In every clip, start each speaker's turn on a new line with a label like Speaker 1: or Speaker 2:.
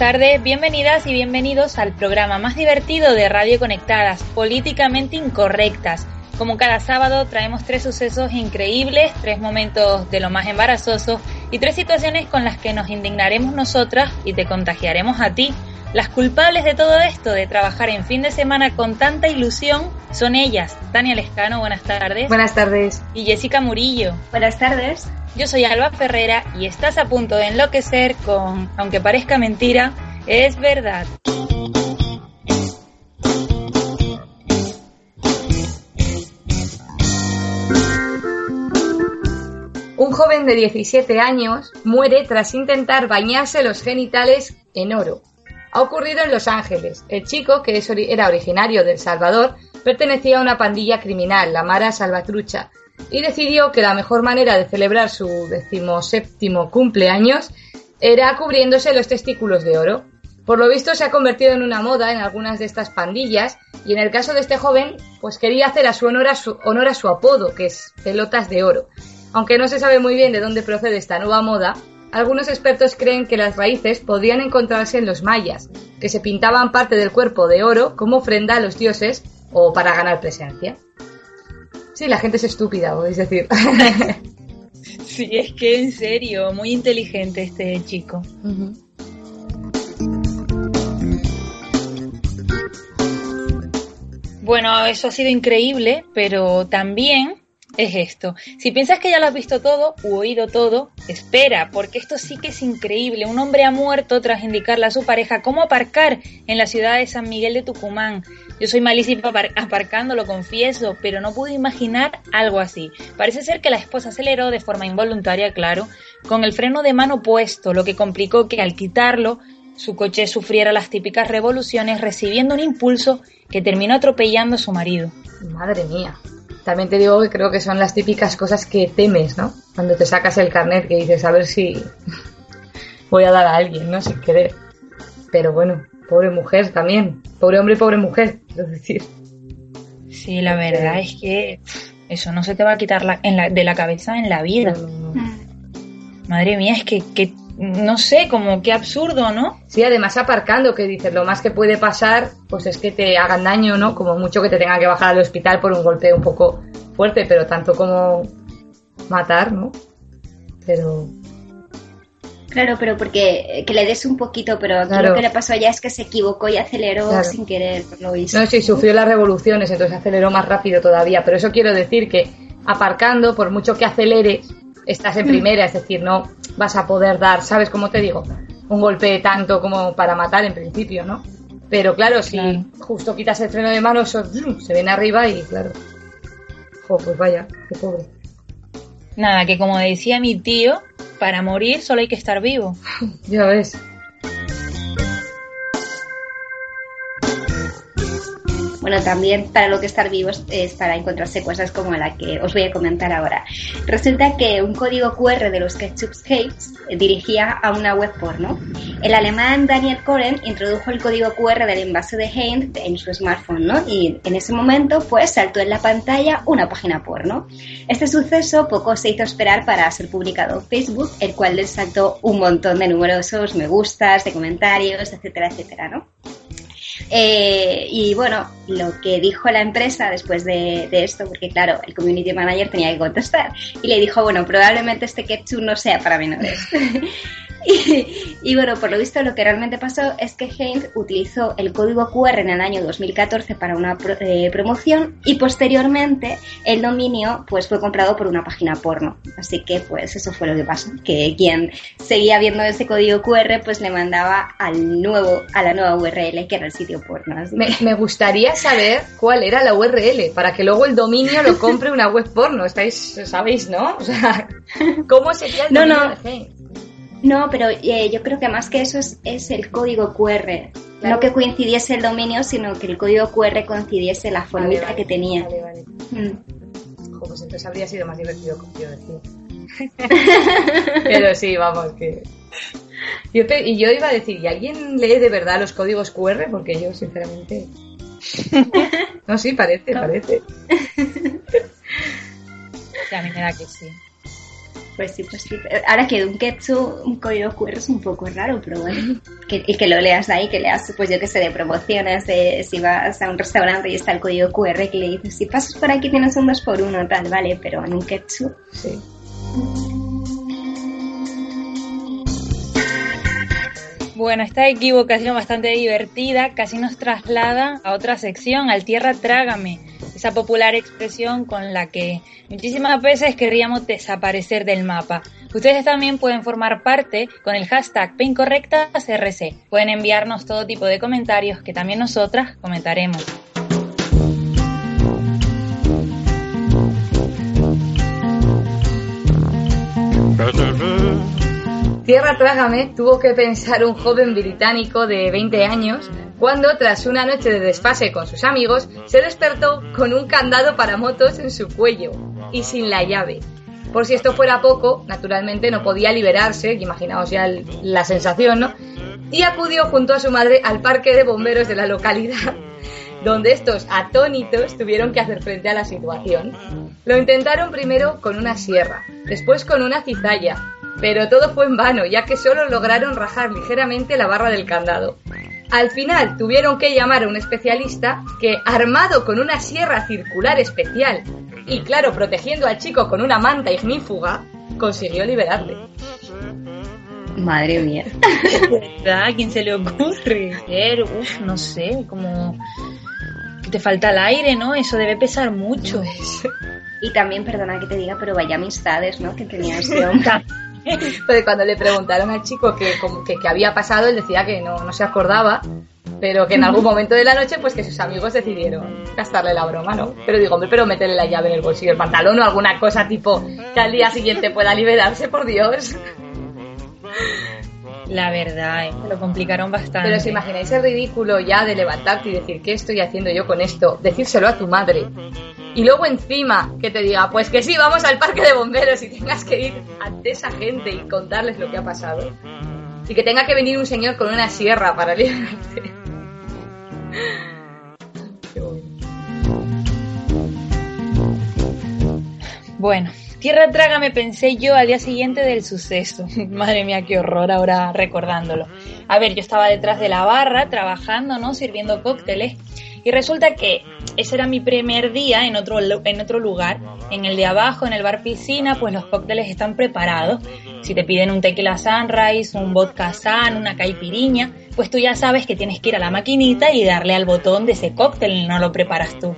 Speaker 1: Tardes, bienvenidas y bienvenidos al programa más divertido de Radio Conectadas, Políticamente Incorrectas. Como cada sábado traemos tres sucesos increíbles, tres momentos de lo más embarazoso y tres situaciones con las que nos indignaremos nosotras y te contagiaremos a ti. Las culpables de todo esto, de trabajar en fin de semana con tanta ilusión, son ellas. Tania Lescano, buenas tardes.
Speaker 2: Buenas tardes.
Speaker 1: Y Jessica Murillo.
Speaker 3: Buenas tardes.
Speaker 1: Yo soy Alba Ferrera y estás a punto de enloquecer con, aunque parezca mentira, es verdad.
Speaker 2: Un joven de 17 años muere tras intentar bañarse los genitales en oro. Ha ocurrido en Los Ángeles. El chico, que era originario de El Salvador, pertenecía a una pandilla criminal, la Mara Salvatrucha, y decidió que la mejor manera de celebrar su decimoséptimo cumpleaños era cubriéndose los testículos de oro. Por lo visto se ha convertido en una moda en algunas de estas pandillas y en el caso de este joven pues quería hacer a su honor a su, honor a su apodo que es pelotas de oro. Aunque no se sabe muy bien de dónde procede esta nueva moda, algunos expertos creen que las raíces podrían encontrarse en los mayas, que se pintaban parte del cuerpo de oro como ofrenda a los dioses o para ganar presencia. Sí, la gente es estúpida, es decir.
Speaker 1: sí, es que en serio, muy inteligente este chico. Bueno, eso ha sido increíble, pero también es esto. Si piensas que ya lo has visto todo u oído todo, espera, porque esto sí que es increíble. Un hombre ha muerto tras indicarle a su pareja cómo aparcar en la ciudad de San Miguel de Tucumán. Yo soy malísima aparcando, lo confieso, pero no pude imaginar algo así. Parece ser que la esposa aceleró de forma involuntaria, claro, con el freno de mano puesto, lo que complicó que al quitarlo su coche sufriera las típicas revoluciones recibiendo un impulso que terminó atropellando a su marido.
Speaker 2: Madre mía. También te digo que creo que son las típicas cosas que temes, ¿no? Cuando te sacas el carnet que dices, a ver si voy a dar a alguien, ¿no? Sin querer. Pero bueno, pobre mujer también. Pobre hombre y pobre mujer, es decir.
Speaker 1: Sí, la verdad es que eso no se te va a quitar de la cabeza en la vida. Madre mía, es que, que no sé, como qué absurdo, ¿no?
Speaker 2: Sí, además aparcando, que dices, lo más que puede pasar, pues es que te hagan daño, ¿no? Como mucho que te tengan que bajar al hospital por un golpe un poco fuerte, pero tanto como matar, ¿no? Pero...
Speaker 3: Claro, pero porque que le des un poquito, pero aquí lo que le pasó ya es que se equivocó y aceleró sin querer, por lo visto.
Speaker 2: No, sí, sufrió las revoluciones, entonces aceleró más rápido todavía, pero eso quiero decir que aparcando, por mucho que acelere, estás en primera, es decir, no vas a poder dar, ¿sabes cómo te digo? Un golpe tanto como para matar en principio, ¿no? Pero claro, si justo quitas el freno de mano, eso, se viene arriba y claro. Jo, pues vaya, qué pobre.
Speaker 1: Nada, que como decía mi tío, para morir solo hay que estar vivo.
Speaker 2: ya ves.
Speaker 3: Bueno, también para lo que estar vivos es para encontrarse cosas como la que os voy a comentar ahora. Resulta que un código QR de los Ketchup Hates dirigía a una web porno. El alemán Daniel Koren introdujo el código QR del envase de Heinz en su smartphone, ¿no? Y en ese momento, pues, saltó en la pantalla una página porno. Este suceso poco se hizo esperar para ser publicado en Facebook, el cual le saltó un montón de numerosos me gustas, de comentarios, etcétera, etcétera, ¿no? Eh, y bueno, lo que dijo la empresa después de, esto, porque claro, el community manager tenía que contestar, y le dijo, bueno, probablemente este ketchup no sea para menores. Y, bueno, por lo visto lo que realmente pasó es que Heinz utilizó el código QR en el año 2014 para una eh, promoción y posteriormente el dominio pues fue comprado por una página porno. Así que pues eso fue lo que pasó, que quien seguía viendo ese código QR pues le mandaba al nuevo, a la nueva URL que era el sitio porno.
Speaker 2: Me, me, gustaría saber cuál era la URL para que luego el dominio lo compre una web porno. Estáis, sabéis, ¿no? O sea, ¿cómo sería el dominio de Heinz?
Speaker 3: No, pero eh, yo creo que más que eso es, es el código QR. No que coincidiese el dominio, sino que el código QR coincidiese la formita
Speaker 2: Vale, vale,
Speaker 3: que tenía.
Speaker 2: Vale, vale.
Speaker 3: Mm.
Speaker 2: Jo, pues entonces habría sido más divertido decir. Pero sí, vamos, que. Yo pe- y yo iba a decir, ¿y alguien lee de verdad los códigos QR? Porque yo, sinceramente. No, sí, parece, parece.
Speaker 1: A mí me da que sí.
Speaker 3: Pues sí, pues sí. Ahora que un ketchup, un código QR es un poco raro, pero bueno. Que, y que lo leas ahí, que leas, pues yo que sé, de promociones, de si vas a un restaurante y está el código QR que le dices, si pasas por aquí tienes un 2 por 1 tal, vale, pero en un ketchup.
Speaker 2: Sí.
Speaker 1: Bueno, esta equivocación bastante divertida casi nos traslada a otra sección, al tierra trágame, esa popular expresión con la que muchísimas veces querríamos desaparecer del mapa. Ustedes también pueden formar parte con el hashtag PincorrectasRC. Pueden enviarnos todo tipo de comentarios que también nosotras comentaremos.
Speaker 2: Tierra Trágame tuvo que pensar un joven británico de 20 años cuando, tras una noche de desfase con sus amigos, se despertó con un candado para motos en su cuello y sin la llave. Por si esto fuera poco, naturalmente no podía liberarse, imaginaos ya el- la sensación, ¿no? Y acudió junto a su madre al parque de bomberos de la localidad, donde estos atónitos tuvieron que hacer frente a la situación. Lo intentaron primero con una sierra, después con una cizalla, pero todo fue en vano, ya que solo lograron rajar ligeramente la barra del candado. Al final tuvieron que llamar a un especialista que, armado con una sierra circular especial y, claro, protegiendo al chico con una manta ignífuga, consiguió liberarle.
Speaker 3: Madre mía.
Speaker 1: ¿Verdad? ¿A quién se le ocurre? Uf, no sé, como que te falta el aire, ¿no? Eso debe pesar mucho.
Speaker 3: Y también, perdona que te diga, pero vaya amistades, ¿no? Que tenía este hombre.
Speaker 2: Pero cuando le preguntaron al chico que, como que, que había pasado, él decía que no, no se acordaba, pero que en algún momento de la noche, pues que sus amigos decidieron gastarle la broma, ¿no? Pero digo, hombre, pero meterle la llave en el bolsillo del pantalón o alguna cosa tipo que al día siguiente pueda liberarse, por Dios.
Speaker 1: La verdad, eh, lo complicaron bastante.
Speaker 2: Pero os imagináis el ridículo ya de levantarte y decir, ¿qué estoy haciendo yo con esto? Decírselo a tu madre. Y luego encima que te diga, pues que sí, vamos al parque de bomberos y tengas que ir ante esa gente y contarles lo que ha pasado. Y que tenga que venir un señor con una sierra para liberarte. Bueno.
Speaker 1: Tierra trágame pensé yo al día siguiente del suceso. Madre mía, qué horror ahora recordándolo. A ver, yo estaba detrás de la barra trabajando, ¿no? Sirviendo cócteles. Y resulta que ese era mi primer día en otro, en otro lugar. En el de abajo, en el bar piscina, pues los cócteles están preparados. Si te piden un tequila sunrise, un vodka sun, una caipiriña, pues tú ya sabes que tienes que ir a la maquinita y darle al botón de ese cóctel, no lo preparas tú.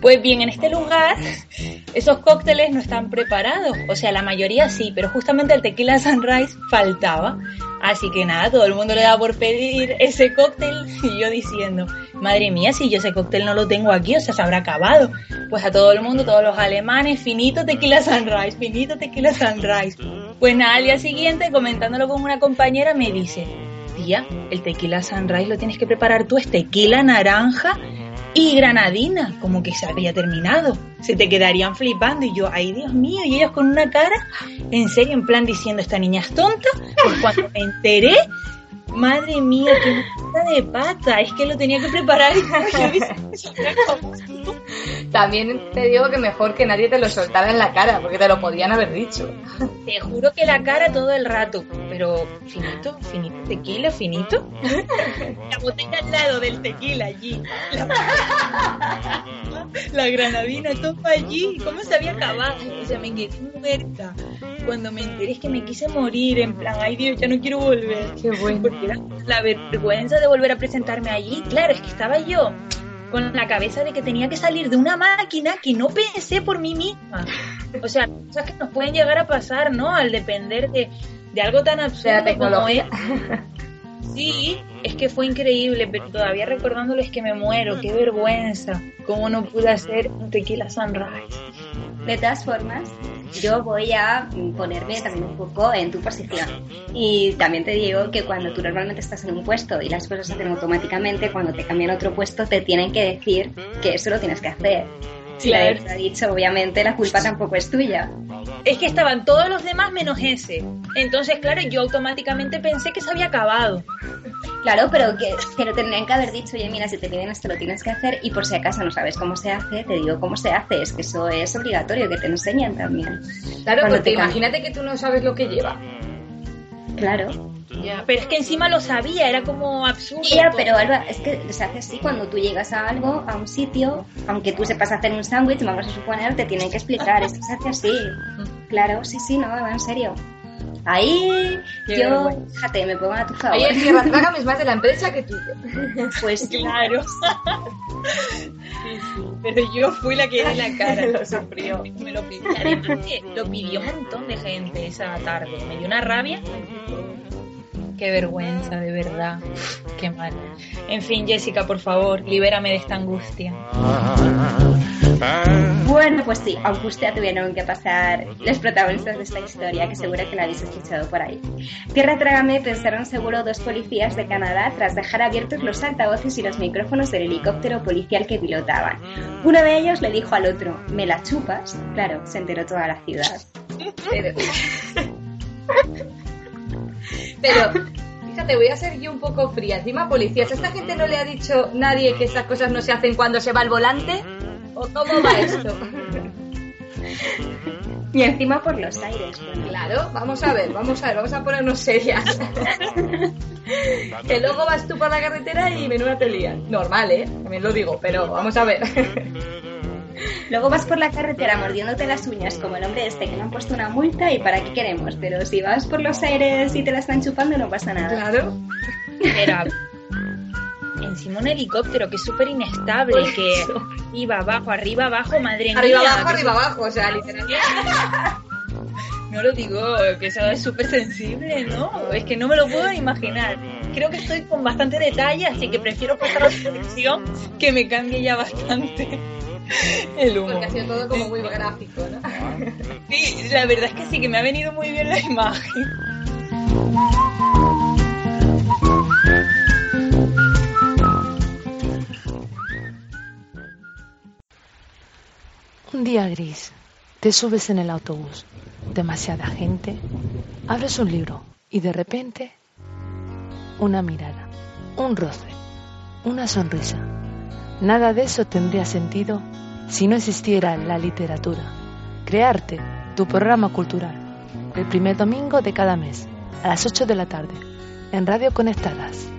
Speaker 1: Pues bien, en este lugar esos cócteles no están preparados, o sea, la mayoría sí, pero justamente el tequila sunrise faltaba. Así que nada, todo el mundo le da por pedir ese cóctel y yo diciendo, madre mía, si yo ese cóctel no lo tengo aquí, o sea, se habrá acabado. Pues a todo el mundo, todos los alemanes, finito tequila sunrise, finito tequila sunrise. Pues al día siguiente, comentándolo con una compañera, me dice, tía, el tequila sunrise lo tienes que preparar tú, es tequila naranja y granadina, como que se había terminado. Se te quedarían flipando y yo, ay Dios mío, y ellos con una cara, en serio, en plan diciendo, esta niña es tonta. Pues cuando me enteré, madre mía, qué puta de pata, es que lo tenía que preparar.
Speaker 2: También te digo que mejor que nadie te lo soltara en la cara, porque te lo podían haber dicho.
Speaker 1: Te juro que la cara todo el rato, pero finito, finito, tequila, finito. La botella al lado del tequila allí. La, la granadina, todo allí. ¿Cómo se había acabado? O sea, me quedé muerta. Cuando me enteré es que me quise morir, en plan, ay Dios, ya no quiero volver.
Speaker 2: Qué bueno.
Speaker 1: Porque era la vergüenza de volver a presentarme allí. Claro, es que estaba yo con la cabeza de que tenía que salir de una máquina que no pensé por mí misma. O sea, cosas que nos pueden llegar a pasar, ¿no? Al depender de, de algo tan
Speaker 2: la
Speaker 1: absurdo como es. Sí, es que fue increíble, pero todavía recordándolo es que me muero, qué vergüenza. ¿Cómo no pude hacer un tequila sunrise?
Speaker 3: De todas formas, yo voy a ponerme también un poco en tu posición. Y también te digo que cuando tú normalmente estás en un puesto y las cosas se hacen automáticamente, cuando te cambian a otro puesto te tienen que decir que eso lo tienes que hacer. Si la te ha dicho, obviamente la culpa tampoco es tuya.
Speaker 1: Es que estaban todos los demás menos ese. Entonces, claro, yo automáticamente pensé que se había acabado.
Speaker 3: Claro, pero que, que lo tendrían que haber dicho, oye, mira, si te piden esto lo tienes que hacer y por si acaso no sabes cómo se hace, te digo cómo se hace, es que eso es obligatorio, que te enseñan también.
Speaker 2: Claro, porque imagínate que tú no sabes lo que lleva.
Speaker 3: Claro.
Speaker 1: Ya, pero es que encima lo sabía, era como absurdo.
Speaker 3: Ya, pero Alba, es que se hace así cuando tú llegas a algo, a un sitio, aunque tú sepas hacer un sándwich, vamos a suponer, te tienen que explicar, es que se hace así. Claro, sí, sí, no, en serio. Ahí yo, fíjate, me pongo a tu favor.
Speaker 2: Ahí el tierra trágame es más de la empresa que tú.
Speaker 3: Pues
Speaker 1: claro. Pero yo fui la que di la cara.
Speaker 2: lo sufrió.
Speaker 1: Me lo pidió. Además que lo pidió un montón de gente esa tarde. Me dio una rabia. Qué vergüenza, de verdad. Qué mal. En fin, Jessica, por favor, libérame de esta angustia.
Speaker 3: Bueno, pues sí, angustia tuvieron que pasar los protagonistas de esta historia, que seguro que la habéis escuchado por ahí. Tierra Trágame pensaron seguro dos policías de Canadá tras dejar abiertos los altavoces y los micrófonos del helicóptero policial que pilotaban. Uno de ellos le dijo al otro, ¿me la chupas? Claro, se enteró toda la ciudad.
Speaker 2: Pero... Pero, fíjate, voy a ser yo un poco fría. Encima, policías, ¿a esta gente no le ha dicho nadie que esas cosas no se hacen cuando se va al volante? ¿O cómo va esto?
Speaker 3: Y encima por los aires.
Speaker 2: Claro, vamos a ver, vamos a ver, vamos a ponernos serias. que luego vas tú por la carretera y menuda te lían. Normal, ¿eh? También lo digo, pero vamos a ver.
Speaker 3: Luego vas por la carretera mordiéndote las uñas como el hombre este que le han puesto una multa y para qué queremos. Pero si vas por los aires y te la están chupando no pasa nada.
Speaker 2: Claro.
Speaker 1: Era encima un helicóptero que es súper inestable, que iba abajo, arriba, abajo, madre mía.
Speaker 2: Arriba, abajo, arriba, abajo, o sea, literalmente.
Speaker 1: No lo digo, que eso es súper sensible, ¿no? Es que no me lo puedo imaginar. Creo que estoy con bastante detalle, así que prefiero pasar a otra dirección que me cambie ya bastante el humo.
Speaker 2: Porque ha sido todo como muy gráfico, ¿no?
Speaker 1: Sí, la verdad es que sí, que me ha venido muy bien la imagen.
Speaker 4: Un día gris, te subes en el autobús, demasiada gente, abres un libro y de repente una mirada, un roce, una sonrisa. Nada de eso tendría sentido si no existiera la literatura. Crearte, tu programa cultural, el primer domingo de cada mes, a las 8 de la tarde, en Radio Conectadas.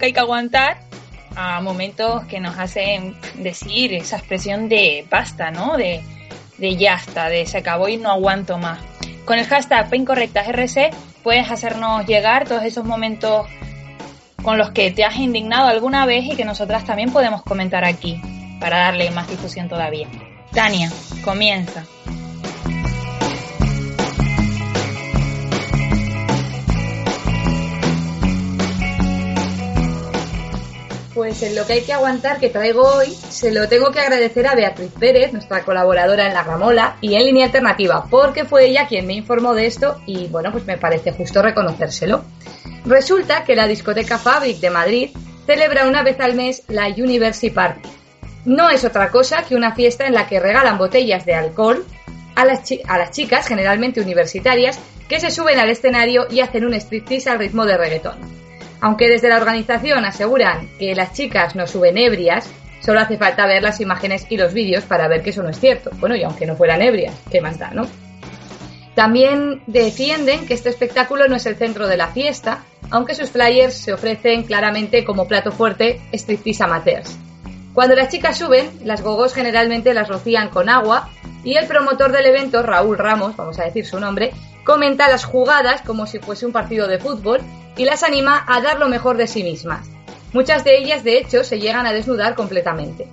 Speaker 1: Que hay que aguantar, a momentos que nos hacen decir esa expresión de basta, ¿no? De, de ya está, de se acabó y no aguanto más. Con el hashtag PincorrectasRC puedes hacernos llegar todos esos momentos con los que te has indignado alguna vez y que nosotras también podemos comentar aquí para darle más difusión todavía. Tania, comienza.
Speaker 2: Pues en lo que hay que aguantar que traigo hoy, se lo tengo que agradecer a Beatriz Pérez, nuestra colaboradora en La Ramola y en Línea Alternativa, porque fue ella quien me informó de esto y bueno, pues me parece justo reconocérselo. Resulta que la discoteca Fabric de Madrid celebra una vez al mes la University Party. No es otra cosa que una fiesta en la que regalan botellas de alcohol a las, a las chicas, generalmente universitarias, que se suben al escenario y hacen un striptease al ritmo de reggaetón. Aunque desde la organización aseguran que las chicas no suben ebrias, solo hace falta ver las imágenes y los vídeos para ver que eso no es cierto. Bueno, y aunque no fueran ebrias, ¿qué más da, no? También defienden que este espectáculo no es el centro de la fiesta, aunque sus flyers se ofrecen claramente como plato fuerte striptease amateurs. Cuando las chicas suben, las gogos generalmente las rocían con agua y el promotor del evento, Raúl Ramos, vamos a decir su nombre, comenta las jugadas como si fuese un partido de fútbol y las anima a dar lo mejor de sí mismas. Muchas de ellas, de hecho, se llegan a desnudar completamente.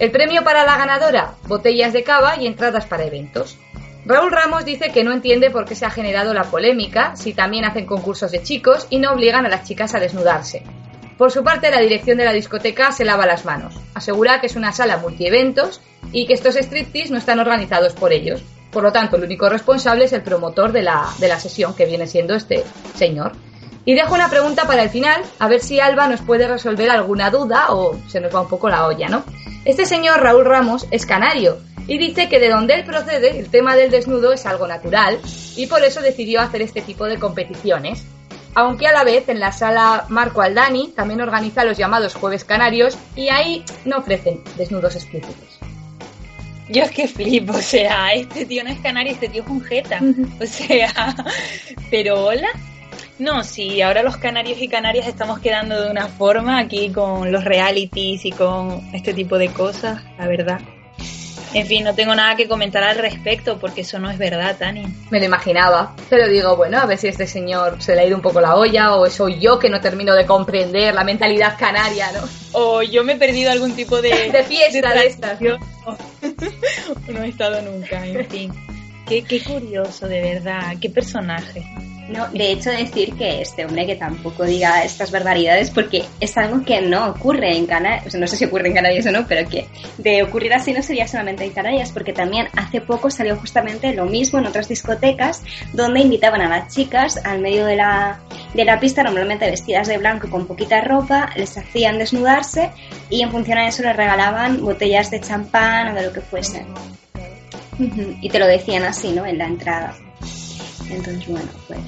Speaker 2: El premio para la ganadora, botellas de cava y entradas para eventos. Raúl Ramos dice que no entiende por qué se ha generado la polémica si también hacen concursos de chicos y no obligan a las chicas a desnudarse. Por su parte, la dirección de la discoteca se lava las manos. Asegura que es una sala multieventos y que estos striptease no están organizados por ellos. Por lo tanto, el único responsable es el promotor de la, de la sesión, que viene siendo este señor. Y dejo una pregunta para el final, a ver si Alba nos puede resolver alguna duda o se nos va un poco la olla, ¿no? Este señor Raúl Ramos es canario y dice que de donde él procede el tema del desnudo es algo natural y por eso decidió hacer este tipo de competiciones. Aunque a la vez en la sala Marco Aldani también organiza los llamados Jueves Canarios y ahí no ofrecen desnudos explícitos.
Speaker 1: Yo es que flipo, o sea, este tío no es canario, este tío es un jeta. O sea, pero hola. No, sí, ahora los canarios y canarias estamos quedando de una forma aquí con los realities y con este tipo de cosas, la verdad. En fin, no tengo nada que comentar al respecto porque eso no es verdad, Tania.
Speaker 2: Me lo imaginaba, pero digo, bueno, a ver si este señor se le ha ido un poco la olla o soy yo que no termino de comprender la mentalidad canaria, ¿no?
Speaker 1: O yo me he perdido algún tipo de...
Speaker 2: de fiesta de, estas.
Speaker 1: no he estado nunca, en fin. Qué, qué curioso, de verdad, qué personaje.
Speaker 3: No, de hecho decir que este hombre que tampoco diga estas barbaridades porque es algo que no ocurre en Canarias, no sé si ocurre en Canarias o no, pero que de ocurrir así no sería solamente en Canarias porque también hace poco salió justamente lo mismo en otras discotecas donde invitaban a las chicas al medio de la, de la pista, normalmente vestidas de blanco con poquita ropa, les hacían desnudarse y en función a eso les regalaban botellas de champán o de lo que fuese. Y te lo decían así, ¿no? En la entrada. Entonces, bueno, pues.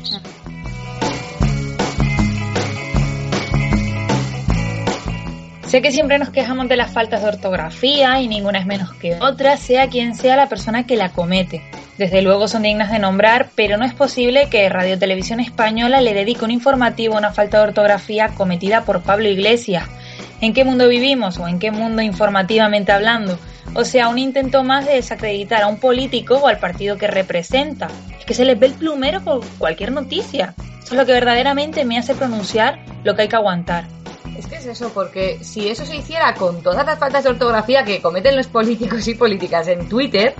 Speaker 1: Sé que siempre nos quejamos de las faltas de ortografía y ninguna es menos que otra, sea quien sea la persona que la comete. Desde luego son dignas de nombrar, pero no es posible que Radio Televisión Española le dedique un informativo a una falta de ortografía cometida por Pablo Iglesias. ¿En qué mundo vivimos o en qué mundo informativamente hablando? O sea, un intento más de desacreditar a un político o al partido que representa. Es que se les ve el plumero por cualquier noticia. Eso es lo que verdaderamente me hace pronunciar lo que hay que aguantar.
Speaker 2: Es que es eso, porque si eso se hiciera con todas las faltas de ortografía que cometen los políticos y políticas en Twitter,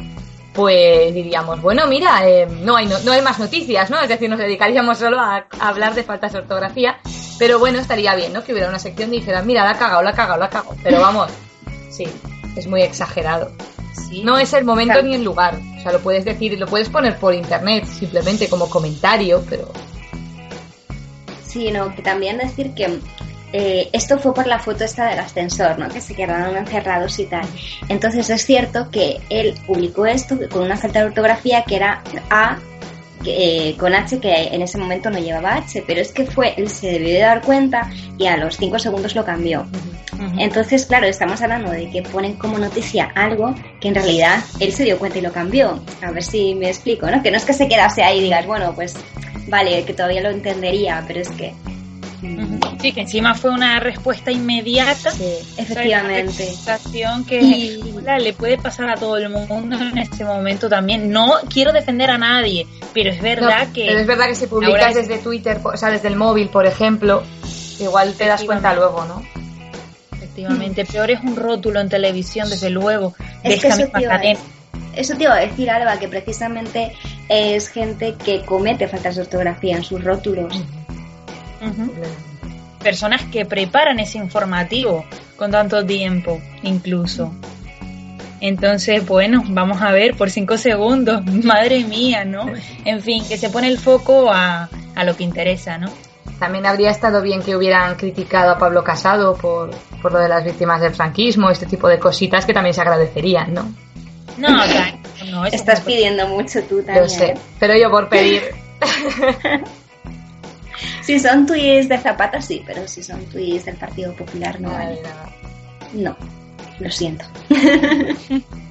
Speaker 2: pues diríamos, bueno, mira, eh, no, hay no, hay más noticias, ¿no? Es decir, nos dedicaríamos solo a, hablar de faltas de ortografía, pero bueno, estaría bien, ¿no? Que hubiera una sección y dijeran, mira, la ha cagado, la ha cagado, la ha. Pero vamos, sí, es muy exagerado. No es el momento ni el lugar. O sea, lo puedes decir, lo puedes poner por internet, simplemente como comentario, pero.
Speaker 3: Sí, no, que también decir que eh, esto fue por la foto esta del ascensor, ¿no? Que se quedaron encerrados y tal. Entonces es cierto que él publicó esto con una falta de ortografía que era A eh, con H que en ese momento no llevaba H, pero es que fue, él se debió de dar cuenta y a los 5 segundos lo cambió. Entonces, claro, estamos hablando de que ponen como noticia algo que en realidad él se dio cuenta y lo cambió. A ver si me explico, ¿no? Que no es que se quedase ahí y digas, bueno, pues vale, que todavía lo entendería, pero es que
Speaker 1: Sí, que encima fue una respuesta inmediata.
Speaker 3: Sí, efectivamente.
Speaker 1: sensación que le puede pasar a todo el mundo en este momento también. No quiero defender a nadie, pero es verdad que.
Speaker 2: Pero es verdad que si publicas desde Twitter, o sea, desde el móvil, por ejemplo, igual te das cuenta luego, ¿no?
Speaker 1: Efectivamente, peor es un rótulo en televisión, desde luego.
Speaker 3: Es que eso te, iba a, decir, Alba, que precisamente es gente que comete faltas de ortografía en sus rótulos.
Speaker 1: Personas que preparan ese informativo con tanto tiempo, incluso. Entonces, bueno, vamos a ver por cinco segundos, madre mía, ¿no? En fin, que se pone el foco a, a lo que interesa, ¿no?
Speaker 2: También habría estado bien que hubieran criticado a Pablo Casado por, por lo de las víctimas del franquismo, este tipo de cositas que también se agradecerían, ¿no?
Speaker 1: No, no,
Speaker 3: estás pidiendo mucho tú también. Lo sé,
Speaker 2: pero yo por pedir.
Speaker 3: si son tweets de Zapata, sí, pero si son tweets del Partido Popular, no. No, lo siento.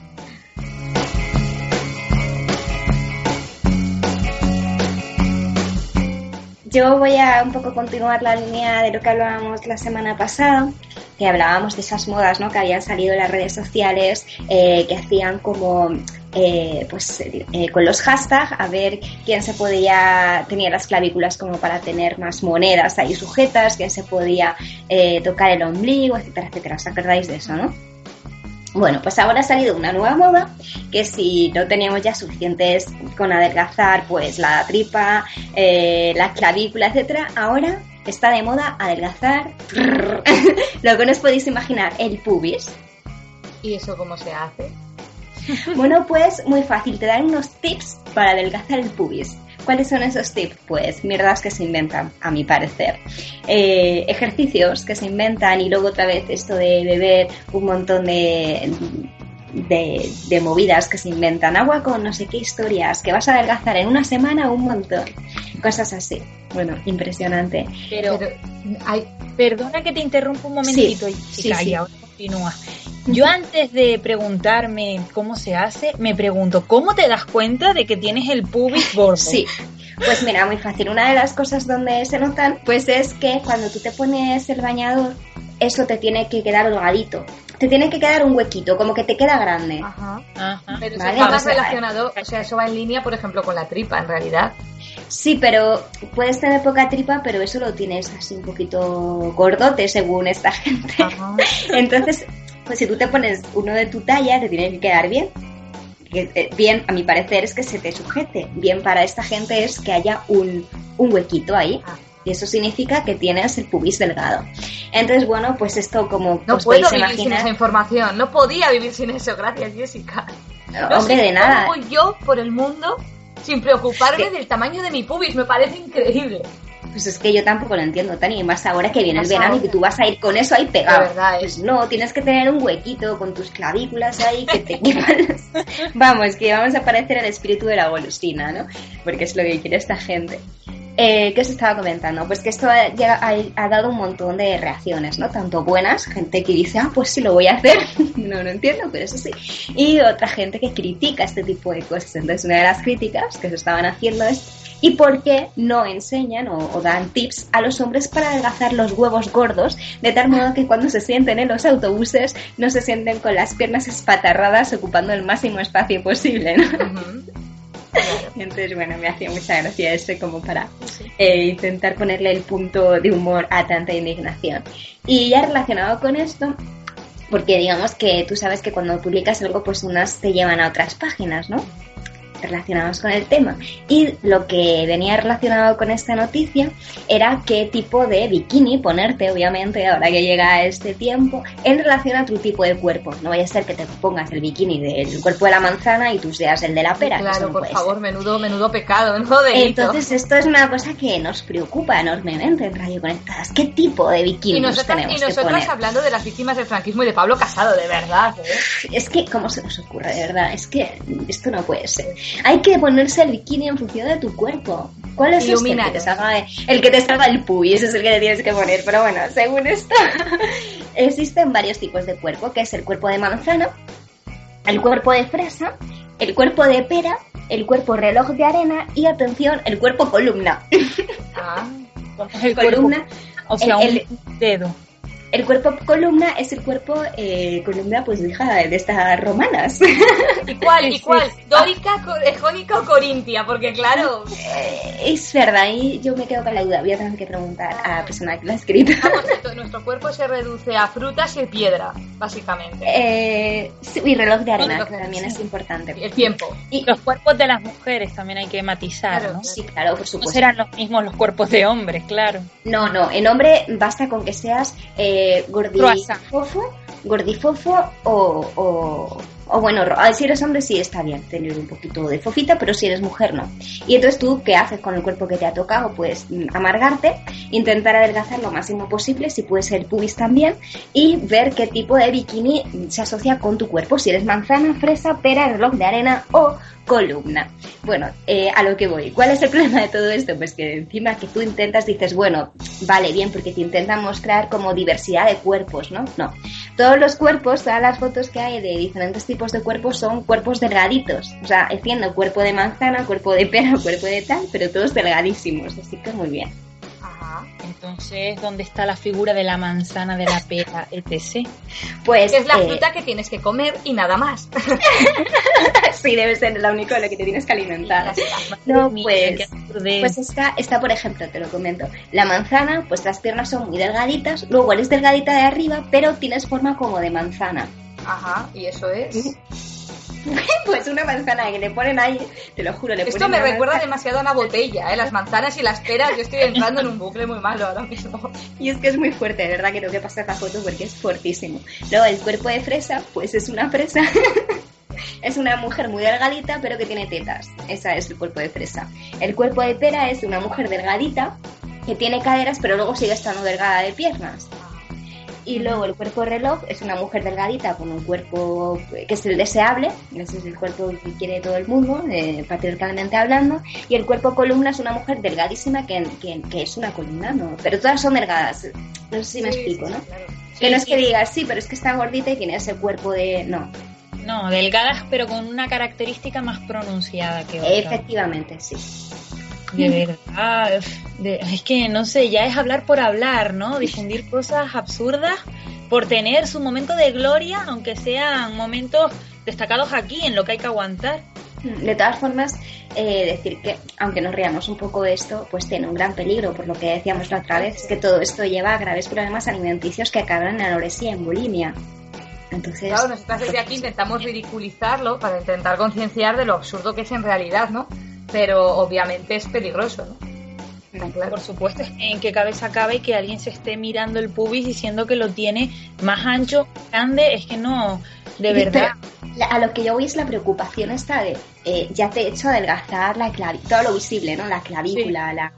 Speaker 3: Yo voy a un poco continuar la línea de lo que hablábamos la semana pasada, que hablábamos de esas modas ¿no? que habían salido en las redes sociales, eh, que hacían como eh, pues eh, con los hashtags a ver quién se podía, tenía las clavículas como para tener más monedas ahí sujetas, quién se podía eh, tocar el ombligo, etcétera, etcétera. ¿Os acordáis de eso, no? Bueno, pues ahora ha salido una nueva moda que si no teníamos ya suficientes con adelgazar, pues la tripa, la clavícula, etcétera, ahora está de moda adelgazar. Lo que no os podéis imaginar, el pubis.
Speaker 2: ¿Y eso cómo se hace?
Speaker 3: Bueno, pues muy fácil, te dan unos tips para adelgazar el pubis. ¿Cuáles son esos tips? Pues mierdas que se inventan, a mi parecer. Eh, ejercicios que se inventan y luego otra vez esto de beber un montón de, de, movidas que se inventan. Agua con no sé qué historias, que vas a adelgazar en una semana un montón. Cosas así. Bueno, impresionante.
Speaker 1: Pero, perdona que te interrumpa un momentito, sí, y ahora continúa. Yo antes de preguntarme cómo se hace, me pregunto, ¿cómo te das cuenta de que tienes el pubis gordo?
Speaker 3: Sí. Pues mira, muy fácil. Una de las cosas donde se notan, pues es que cuando tú te pones el bañador, eso te tiene que quedar holgadito. Te tiene que quedar un huequito, como que te queda grande. Ajá.
Speaker 2: Pero eso va más relacionado, o sea, eso va en línea, por ejemplo, con la tripa, en realidad.
Speaker 3: Sí, pero puedes tener poca tripa, pero eso lo tienes así un poquito gordote según esta gente. Entonces, pues si tú te pones uno de tu talla, te tiene que quedar bien. Eh, bien, a mi parecer, es que se te sujete. Bien para esta gente es que haya un, huequito ahí. Ah. Y eso significa que tienes el pubis delgado. Entonces, bueno, pues esto como...
Speaker 2: No puedo vivir sin esa información. No podía vivir sin eso. Gracias, Jessica.
Speaker 3: No, hombre, de nada.
Speaker 2: Voy yo por el mundo sin preocuparme del tamaño de mi pubis. Me parece increíble.
Speaker 3: Pues es que yo tampoco lo entiendo, Tani. Más ahora que viene el verano y que tú vas a ir con eso ahí pegado.
Speaker 2: verdad,
Speaker 3: pues no, tienes que tener un huequito con tus clavículas ahí que te quepan. vamos, que vamos a parecer el espíritu de la golosina, ¿no? Porque es lo que quiere esta gente. Eh, ¿Qué os estaba comentando? Pues que esto ya ha, dado un montón de reacciones, ¿no? Tanto buenas, gente que dice, ah, pues sí lo voy a hacer, no lo entiendo, pero eso sí. Y otra gente que critica este tipo de cosas. Entonces, una de las críticas que se estaban haciendo es y por qué no enseñan o, dan tips a los hombres para adelgazar los huevos gordos, de tal modo que cuando se sienten en los autobuses no se sienten con las piernas espatarradas ocupando el máximo espacio posible. ¿no? Entonces, bueno, me hacía mucha gracia ese como para eh, intentar ponerle el punto de humor a tanta indignación. Y ya relacionado con esto, porque digamos que tú sabes que cuando publicas algo, pues unas te llevan a otras páginas, ¿no? Relacionados con el tema. Y lo que venía relacionado con esta noticia era qué tipo de bikini ponerte, obviamente, ahora que llega este tiempo, en relación a tu tipo de cuerpo. No vaya a ser que te pongas el bikini del cuerpo de la manzana y tú seas el de la pera.
Speaker 2: Claro, por favor, menudo, menudo pecado, ¿no?
Speaker 3: Entonces, esto es una cosa que nos preocupa enormemente en Radio Conectadas. ¿Qué tipo de bikini tenemos
Speaker 2: y nosotros hablando de las víctimas del franquismo y de Pablo Casado, de verdad. ¿eh?
Speaker 3: Es que, ¿cómo se nos ocurre, de verdad? Es que esto no puede ser. Hay que ponerse el bikini en función de tu cuerpo. ¿Cuál es este? el que te salga el que te salga el puy? Ese es el que te tienes que poner. Pero bueno, según esto, existen varios tipos de cuerpo, que es el cuerpo de manzana, el cuerpo de fresa, el cuerpo de pera, el cuerpo reloj de arena y atención, el cuerpo columna.
Speaker 1: Ah, el columna, o sea, el, un dedo.
Speaker 3: El cuerpo columna es el cuerpo eh, columna, pues hija de estas romanas.
Speaker 2: ¿Y cuál? ¿Y cuál? ¿Dórica, jónica o corintia? Porque claro...
Speaker 3: Eh, es verdad, y yo me quedo con la duda. Voy a tener que preguntar a la persona que lo ha escrito.
Speaker 2: Ah, nuestro cuerpo se reduce a frutas y piedra, básicamente.
Speaker 3: Eh, y reloj de arena, que también es importante.
Speaker 2: el tiempo.
Speaker 1: Y los cuerpos de las mujeres también hay que matizar, ¿no?
Speaker 3: Sí, claro, por supuesto. No
Speaker 1: serán los mismos los cuerpos de hombres, claro.
Speaker 3: No, no, en hombre basta con que seas eh, gordifofo, gordifofo o, o bueno, si eres hombre sí está bien tener un poquito de fofita, pero si eres mujer no. Y entonces tú, ¿qué haces con el cuerpo que te ha tocado? Pues mm, amargarte, intentar adelgazar lo máximo posible, si puede ser pubis también, y ver qué tipo de bikini se asocia con tu cuerpo, si eres manzana, fresa, pera, reloj de arena o columna. Bueno, eh, a lo que voy. ¿Cuál es el problema de todo esto? Pues que encima que tú intentas, dices, bueno, vale, bien, porque te intentan mostrar como diversidad de cuerpos, ¿no? No. Todos los cuerpos, todas las fotos que hay de diferentes tipos de cuerpos son cuerpos delgaditos. O sea, entiendo cuerpo de manzana, cuerpo de pera, cuerpo de tal, pero todos delgadísimos. Así que muy bien.
Speaker 1: Entonces, ¿dónde está la figura de la manzana, de la pera, etc?
Speaker 2: Pues es la eh, fruta que tienes que comer y nada más.
Speaker 3: sí, debe ser la única de la que te tienes que alimentar. No, pues, pues está, está, por ejemplo, te lo comento, la manzana, pues las piernas son muy delgaditas, luego eres delgadita de arriba, pero tienes forma como de manzana.
Speaker 2: Ajá, y eso es.
Speaker 3: pues una manzana que le ponen ahí, te lo juro, le
Speaker 2: Esto me recuerda demasiado a una botella, ¿eh? Las manzanas y las peras, yo estoy entrando en un bucle muy malo ahora mismo.
Speaker 3: Y es que es muy fuerte, de verdad que tengo que pasar la foto porque es fuertísimo. Luego el cuerpo de fresa, pues es una fresa. es una mujer muy delgadita, pero que tiene tetas. Esa es el cuerpo de fresa. El cuerpo de pera es una mujer delgadita, que tiene caderas, pero luego sigue estando delgada de piernas. Y luego el cuerpo reloj es una mujer delgadita con un cuerpo que es el deseable, ese es el cuerpo que quiere todo el mundo, eh, patriarcalmente hablando. Y el cuerpo columna es una mujer delgadísima que, que, es una columna, ¿no? Pero todas son delgadas. No sé si me explico, ¿no? que no es que digas, sí, pero es que está gordita y tiene ese cuerpo de... No.
Speaker 1: No, delgadas pero con una característica más pronunciada que otra.
Speaker 3: Efectivamente, sí.
Speaker 1: De verdad, es que no sé, ya es hablar por hablar, ¿no? Difundir cosas absurdas por tener su momento de gloria, aunque sean momentos destacados aquí en lo que hay que aguantar.
Speaker 3: De todas formas, eh, decir que, aunque nos riamos un poco de esto, pues tiene un gran peligro, por lo que decíamos la otra vez, que todo esto lleva a graves problemas alimenticios que acaban en anorexia y en bulimia. Entonces,
Speaker 2: claro, nosotros desde aquí intentamos ridiculizarlo para intentar concienciar de lo absurdo que es en realidad, ¿no? Pero obviamente es peligroso, ¿no?
Speaker 1: Por supuesto, en qué cabeza cabe que alguien se esté mirando el pubis diciendo que lo tiene más ancho, grande, es que no, de verdad.
Speaker 3: A lo que yo voy es la preocupación esta de, eh, ya te he hecho adelgazar la clavícula, todo lo visible, ¿no? La clavícula, la,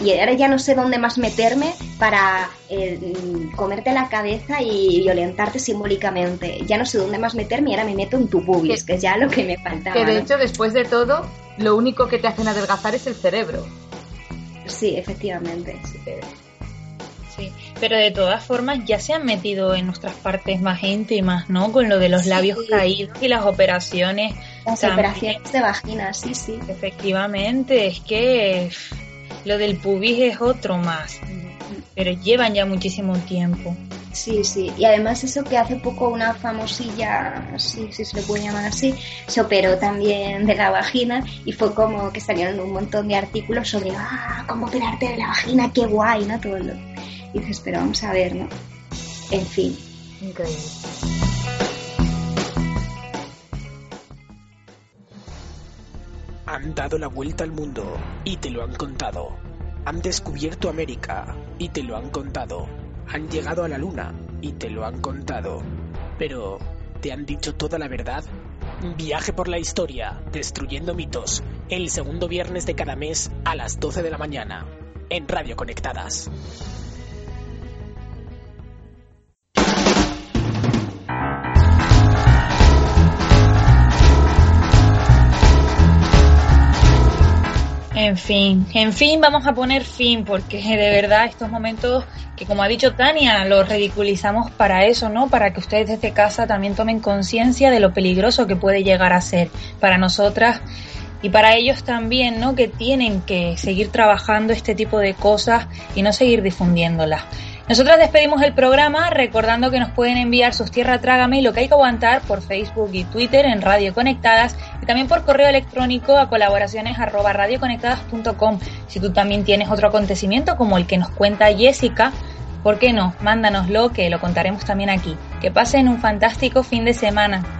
Speaker 3: y ahora ya no sé dónde más meterme para eh, comerte la cabeza y violentarte simbólicamente. Ya no sé dónde más meterme y ahora me meto en tu pubis, que, es ya lo que me faltaba.
Speaker 2: Que de hecho, después de todo, lo único que te hacen adelgazar es el cerebro.
Speaker 3: Sí, efectivamente.
Speaker 1: Sí. Pero de todas formas ya se han metido en nuestras partes más íntimas, ¿no? Con lo de los labios caídos y las operaciones.
Speaker 3: Las operaciones de vagina, sí, sí.
Speaker 1: Efectivamente, es que lo del pubis es otro más, pero llevan ya muchísimo tiempo.
Speaker 3: Sí, sí. Y además eso que hace poco una famosilla, sí, si se le puede llamar así, se operó también de la vagina y fue como que salieron un montón de artículos sobre, ah, cómo operarte de la vagina, qué guay, ¿no? Todo lo... Y dices, pero vamos a ver, ¿no? En fin.
Speaker 2: Increíble.
Speaker 5: Han dado la vuelta al mundo y te lo han contado. Han descubierto América y te lo han contado han llegado a la luna y te lo han contado. Pero, ¿te han dicho toda la verdad? Viaje por la historia, destruyendo mitos, el segundo viernes de cada mes a las 12 de la mañana, en Radio Conectadas.
Speaker 1: En fin, en fin, vamos a poner fin, porque de verdad estos momentos que como ha dicho Tania, los ridiculizamos para eso, ¿no? Para que ustedes desde casa también tomen conciencia de lo peligroso que puede llegar a ser para nosotras y para ellos también, ¿no? Que tienen que seguir trabajando este tipo de cosas y no seguir difundiéndolas. Nosotros despedimos el programa recordando que nos pueden enviar sus tierra trágame y lo que hay que aguantar por Facebook y Twitter en Radio Conectadas y también por correo electrónico a colaboraciones. Si tú también tienes otro acontecimiento como el que nos cuenta Jessica, ¿por qué no? Mándanoslo que lo contaremos también aquí. Que pasen un fantástico fin de semana.